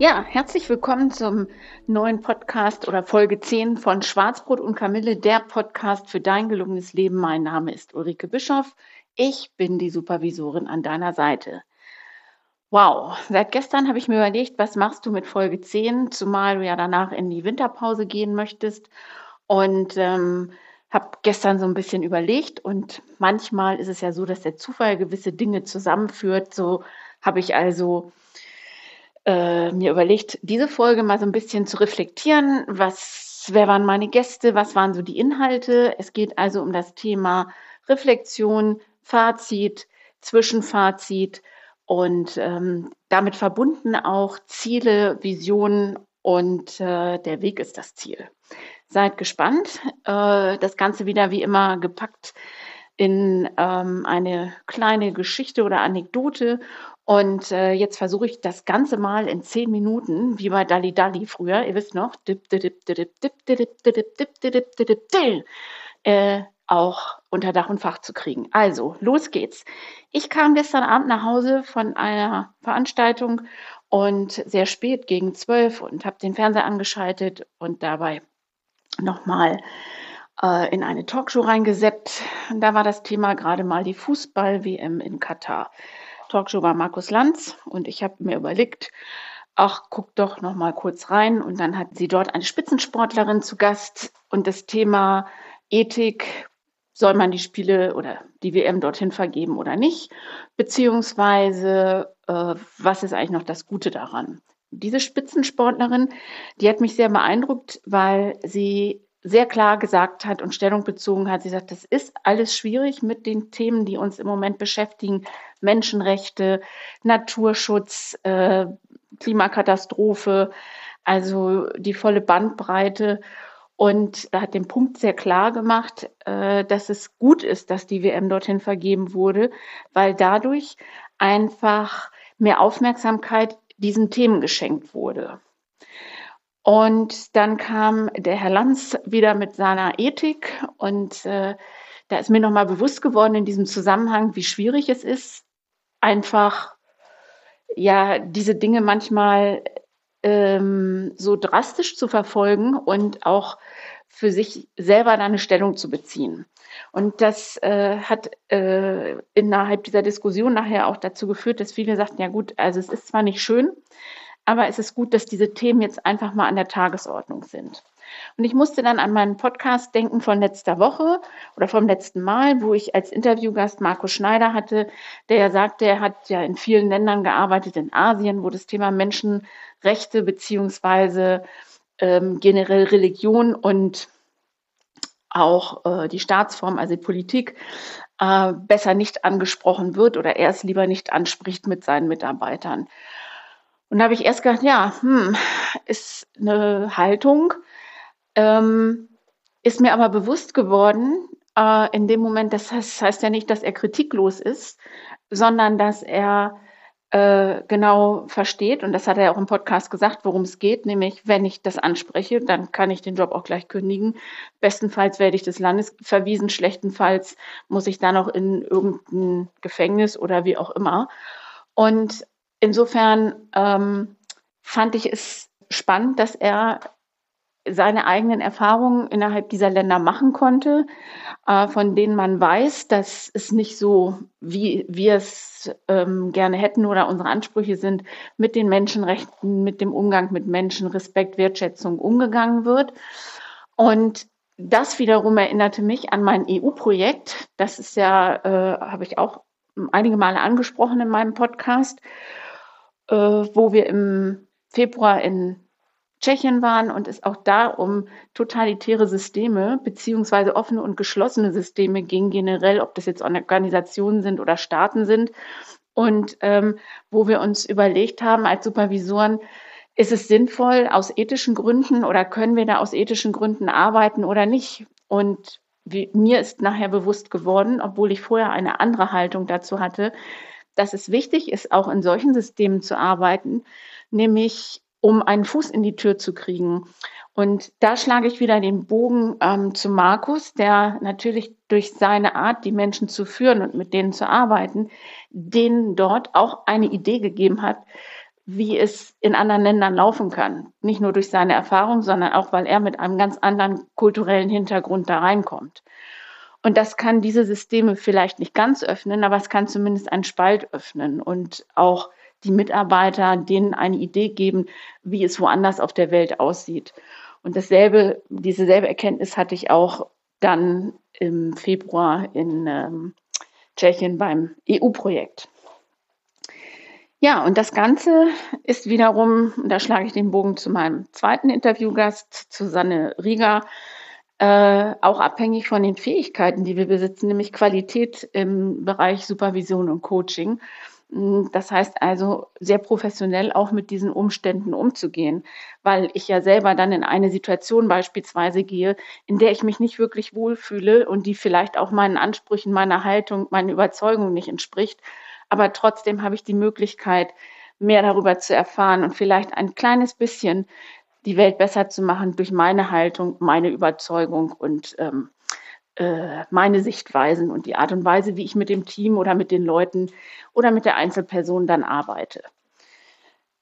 Ja, herzlich willkommen zum neuen Podcast oder Folge 10 von Schwarzbrot und Kamille, der Podcast für dein gelungenes Leben. Mein Name ist Ulrike Bischoff. Ich bin die Supervisorin an deiner Seite. Wow, seit gestern habe ich mir überlegt, was machst du mit Folge 10, zumal du ja danach in die Winterpause gehen möchtest. Und ähm, habe gestern so ein bisschen überlegt und manchmal ist es ja so, dass der Zufall gewisse Dinge zusammenführt. So habe ich also äh, mir überlegt, diese Folge mal so ein bisschen zu reflektieren. Was, wer waren meine Gäste? Was waren so die Inhalte? Es geht also um das Thema Reflexion, Fazit, Zwischenfazit und ähm, damit verbunden auch Ziele, Visionen und äh, der Weg ist das Ziel. Seid gespannt. Äh, das Ganze wieder wie immer gepackt in ähm, eine kleine Geschichte oder Anekdote. Und äh, jetzt versuche ich das Ganze mal in zehn Minuten, wie bei Dali Dali früher, ihr wisst noch, äh, auch unter Dach und Fach zu kriegen. Also, los geht's. Ich kam gestern Abend nach Hause von einer Veranstaltung und sehr spät gegen zwölf und habe den Fernseher angeschaltet und dabei nochmal äh, in eine Talkshow reingeseppt. Da war das Thema gerade mal die Fußball-WM in Katar. Talkshow war Markus Lanz und ich habe mir überlegt, ach, guck doch noch mal kurz rein. Und dann hatten sie dort eine Spitzensportlerin zu Gast und das Thema Ethik, soll man die Spiele oder die WM dorthin vergeben oder nicht? Beziehungsweise, äh, was ist eigentlich noch das Gute daran? Diese Spitzensportlerin, die hat mich sehr beeindruckt, weil sie sehr klar gesagt hat und Stellung bezogen hat. Sie sagt, das ist alles schwierig mit den Themen, die uns im Moment beschäftigen. Menschenrechte, Naturschutz, äh, Klimakatastrophe, also die volle Bandbreite. Und er hat den Punkt sehr klar gemacht, äh, dass es gut ist, dass die WM dorthin vergeben wurde, weil dadurch einfach mehr Aufmerksamkeit diesen Themen geschenkt wurde. Und dann kam der Herr Lanz wieder mit seiner Ethik und äh, da ist mir nochmal bewusst geworden in diesem Zusammenhang, wie schwierig es ist, einfach ja diese Dinge manchmal ähm, so drastisch zu verfolgen und auch für sich selber da eine Stellung zu beziehen. Und das äh, hat äh, innerhalb dieser Diskussion nachher auch dazu geführt, dass viele sagten, ja gut, also es ist zwar nicht schön, aber es ist gut, dass diese Themen jetzt einfach mal an der Tagesordnung sind. Und ich musste dann an meinen Podcast denken von letzter Woche oder vom letzten Mal, wo ich als Interviewgast Marco Schneider hatte, der ja sagte, er hat ja in vielen Ländern gearbeitet, in Asien, wo das Thema Menschenrechte beziehungsweise ähm, generell Religion und auch äh, die Staatsform, also die Politik, äh, besser nicht angesprochen wird oder er es lieber nicht anspricht mit seinen Mitarbeitern. Und da habe ich erst gedacht, ja, hm, ist eine Haltung, ähm, ist mir aber bewusst geworden, äh, in dem Moment, das heißt, heißt ja nicht, dass er kritiklos ist, sondern dass er äh, genau versteht, und das hat er ja auch im Podcast gesagt, worum es geht, nämlich wenn ich das anspreche, dann kann ich den Job auch gleich kündigen. Bestenfalls werde ich des Landes verwiesen, schlechtenfalls muss ich dann noch in irgendein Gefängnis oder wie auch immer. Und insofern ähm, fand ich es spannend, dass er seine eigenen Erfahrungen innerhalb dieser Länder machen konnte, äh, von denen man weiß, dass es nicht so, wie wir es ähm, gerne hätten oder unsere Ansprüche sind, mit den Menschenrechten, mit dem Umgang mit Menschen, Respekt, Wertschätzung umgegangen wird. Und das wiederum erinnerte mich an mein EU-Projekt. Das ist ja, äh, habe ich auch einige Male angesprochen in meinem Podcast, äh, wo wir im Februar in Tschechien waren und es auch da um totalitäre Systeme beziehungsweise offene und geschlossene Systeme ging, generell, ob das jetzt Organisationen sind oder Staaten sind. und ähm, wo wir uns überlegt haben als Supervisoren, ist es sinnvoll aus ethischen Gründen oder können wir da aus ethischen Gründen arbeiten oder nicht? Und wie, mir ist nachher bewusst geworden, obwohl ich vorher eine andere Haltung dazu hatte, dass es wichtig ist, auch in solchen Systemen zu arbeiten, nämlich um einen Fuß in die Tür zu kriegen. Und da schlage ich wieder den Bogen ähm, zu Markus, der natürlich durch seine Art, die Menschen zu führen und mit denen zu arbeiten, denen dort auch eine Idee gegeben hat, wie es in anderen Ländern laufen kann. Nicht nur durch seine Erfahrung, sondern auch, weil er mit einem ganz anderen kulturellen Hintergrund da reinkommt. Und das kann diese Systeme vielleicht nicht ganz öffnen, aber es kann zumindest einen Spalt öffnen und auch die Mitarbeiter denen eine Idee geben, wie es woanders auf der Welt aussieht. Und dasselbe, diese selbe Erkenntnis hatte ich auch dann im Februar in ähm, Tschechien beim EU-Projekt. Ja, und das Ganze ist wiederum, da schlage ich den Bogen zu meinem zweiten Interviewgast, Susanne Rieger, äh, auch abhängig von den Fähigkeiten, die wir besitzen, nämlich Qualität im Bereich Supervision und Coaching. Hm, das heißt also, sehr professionell auch mit diesen Umständen umzugehen, weil ich ja selber dann in eine Situation beispielsweise gehe, in der ich mich nicht wirklich wohlfühle und die vielleicht auch meinen Ansprüchen, meiner Haltung, meiner Überzeugung nicht entspricht. Aber trotzdem habe ich die Möglichkeit, mehr darüber zu erfahren und vielleicht ein kleines bisschen die Welt besser zu machen durch meine Haltung, meine Überzeugung und ähm, äh, meine Sichtweisen und die Art und Weise, wie ich mit dem Team oder mit den Leuten oder mit der Einzelperson dann arbeite.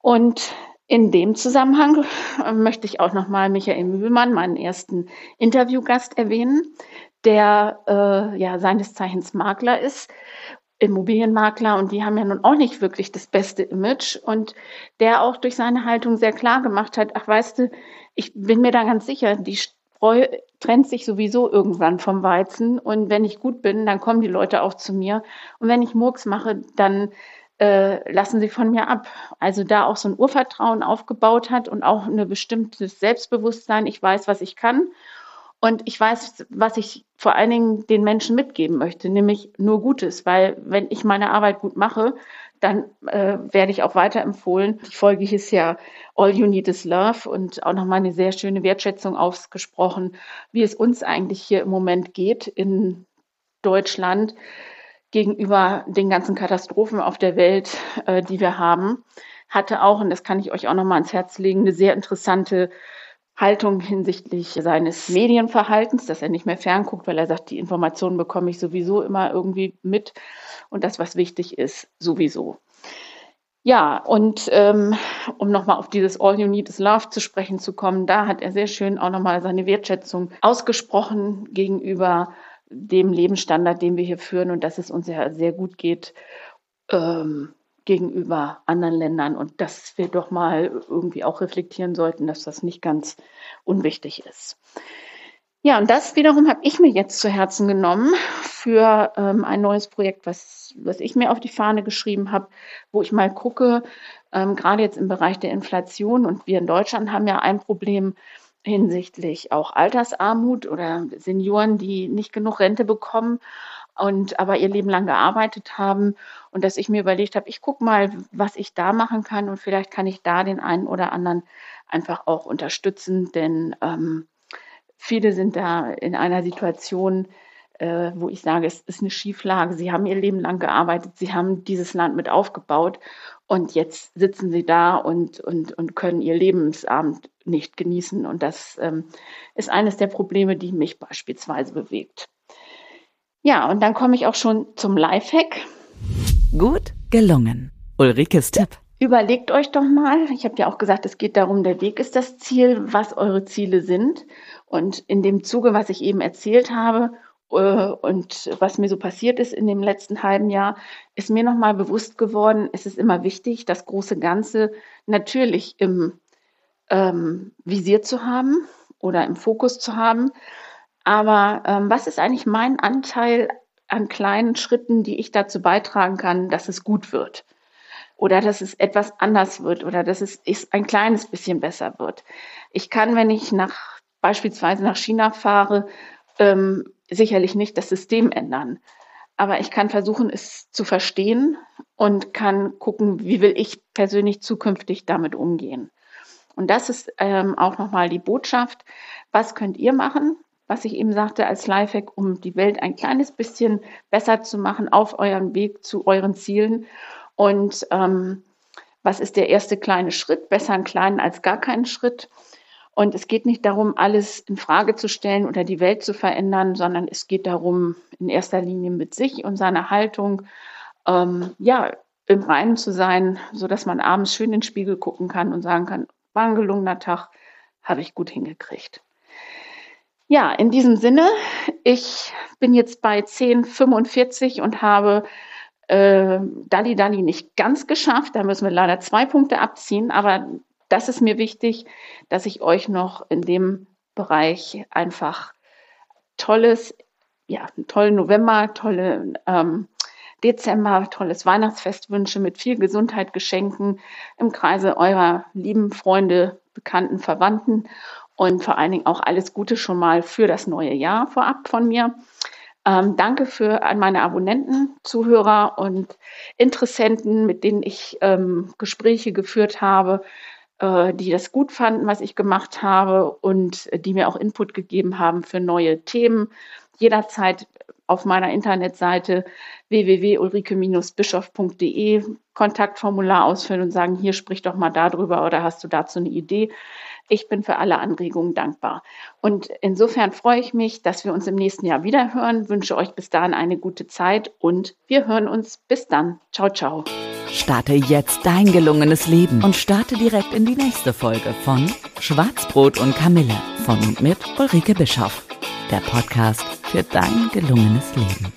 Und in dem Zusammenhang äh, möchte ich auch nochmal Michael Mühlmann, meinen ersten Interviewgast, erwähnen, der äh, ja seines Zeichens Makler ist Immobilienmakler und die haben ja nun auch nicht wirklich das beste Image. Und der auch durch seine Haltung sehr klar gemacht hat, ach weißt du, ich bin mir da ganz sicher, die Spreu trennt sich sowieso irgendwann vom Weizen. Und wenn ich gut bin, dann kommen die Leute auch zu mir. Und wenn ich Murks mache, dann äh, lassen sie von mir ab. Also da auch so ein Urvertrauen aufgebaut hat und auch ein bestimmtes Selbstbewusstsein, ich weiß, was ich kann und ich weiß, was ich vor allen Dingen den Menschen mitgeben möchte, nämlich nur Gutes, weil wenn ich meine Arbeit gut mache, dann äh, werde ich auch weiterempfohlen. Die Folge hieß ja All You Need is Love und auch nochmal eine sehr schöne Wertschätzung ausgesprochen, wie es uns eigentlich hier im Moment geht in Deutschland gegenüber den ganzen Katastrophen auf der Welt, äh, die wir haben. Hatte auch, und das kann ich euch auch nochmal ans Herz legen, eine sehr interessante Haltung hinsichtlich seines Medienverhaltens, dass er nicht mehr fernguckt, weil er sagt, die Informationen bekomme ich sowieso immer irgendwie mit und das, was wichtig ist, sowieso. Ja, und ähm, um nochmal auf dieses All You Need is Love zu sprechen zu kommen, da hat er sehr schön auch nochmal seine Wertschätzung ausgesprochen gegenüber dem Lebensstandard, den wir hier führen und dass es uns ja sehr gut geht. Ähm, gegenüber anderen Ländern und dass wir doch mal irgendwie auch reflektieren sollten, dass das nicht ganz unwichtig ist. Ja, und das wiederum habe ich mir jetzt zu Herzen genommen für ähm, ein neues Projekt, was, was ich mir auf die Fahne geschrieben habe, wo ich mal gucke, ähm, gerade jetzt im Bereich der Inflation und wir in Deutschland haben ja ein Problem hinsichtlich auch Altersarmut oder Senioren, die nicht genug Rente bekommen und aber ihr Leben lang gearbeitet haben und dass ich mir überlegt habe, ich gucke mal, was ich da machen kann und vielleicht kann ich da den einen oder anderen einfach auch unterstützen, denn ähm, viele sind da in einer Situation, äh, wo ich sage, es ist eine Schieflage. Sie haben ihr Leben lang gearbeitet, sie haben dieses Land mit aufgebaut und jetzt sitzen sie da und, und, und können ihr Lebensabend nicht genießen. Und das ähm, ist eines der Probleme, die mich beispielsweise bewegt. Ja, und dann komme ich auch schon zum Lifehack. Gut gelungen. Ulrikes Tipp. Überlegt euch doch mal, ich habe ja auch gesagt, es geht darum, der Weg ist das Ziel, was eure Ziele sind. Und in dem Zuge, was ich eben erzählt habe äh, und was mir so passiert ist in dem letzten halben Jahr, ist mir nochmal bewusst geworden, es ist immer wichtig, das große Ganze natürlich im ähm, Visier zu haben oder im Fokus zu haben. Aber ähm, was ist eigentlich mein Anteil an kleinen Schritten, die ich dazu beitragen kann, dass es gut wird? Oder dass es etwas anders wird oder dass es ein kleines bisschen besser wird. Ich kann, wenn ich nach beispielsweise nach China fahre, ähm, sicherlich nicht das System ändern. aber ich kann versuchen, es zu verstehen und kann gucken, wie will ich persönlich zukünftig damit umgehen. Und das ist ähm, auch nochmal die Botschaft. Was könnt ihr machen? Was ich eben sagte als Lifehack, um die Welt ein kleines bisschen besser zu machen auf eurem Weg zu euren Zielen. Und ähm, was ist der erste kleine Schritt? Besser einen kleinen als gar keinen Schritt. Und es geht nicht darum, alles in Frage zu stellen oder die Welt zu verändern, sondern es geht darum, in erster Linie mit sich und seiner Haltung, ähm, ja, im Reinen zu sein, so dass man abends schön in den Spiegel gucken kann und sagen kann, war ein gelungener Tag, habe ich gut hingekriegt. Ja, in diesem Sinne, ich bin jetzt bei 10,45 und habe äh, Dalli Dalli nicht ganz geschafft. Da müssen wir leider zwei Punkte abziehen, aber das ist mir wichtig, dass ich euch noch in dem Bereich einfach tolles, ja, tollen November, tolle ähm, Dezember, tolles Weihnachtsfest wünsche mit viel Gesundheit, Geschenken im Kreise eurer lieben Freunde, Bekannten, Verwandten und vor allen Dingen auch alles Gute schon mal für das neue Jahr vorab von mir. Ähm, danke für an meine Abonnenten, Zuhörer und Interessenten, mit denen ich ähm, Gespräche geführt habe äh, die das gut fanden, was ich gemacht habe und die mir auch Input gegeben haben für neue Themen. Jederzeit auf meiner Internetseite www.ulrike-bischof.de Kontaktformular ausfüllen und sagen, hier sprich doch mal darüber oder hast du dazu eine Idee. Ich bin für alle Anregungen dankbar. Und insofern freue ich mich, dass wir uns im nächsten Jahr wieder hören, wünsche euch bis dahin eine gute Zeit und wir hören uns bis dann. Ciao, ciao. Starte jetzt dein gelungenes Leben und starte direkt in die nächste Folge von Schwarzbrot und Kamille von und mit Ulrike Bischoff. Der Podcast für dein gelungenes Leben.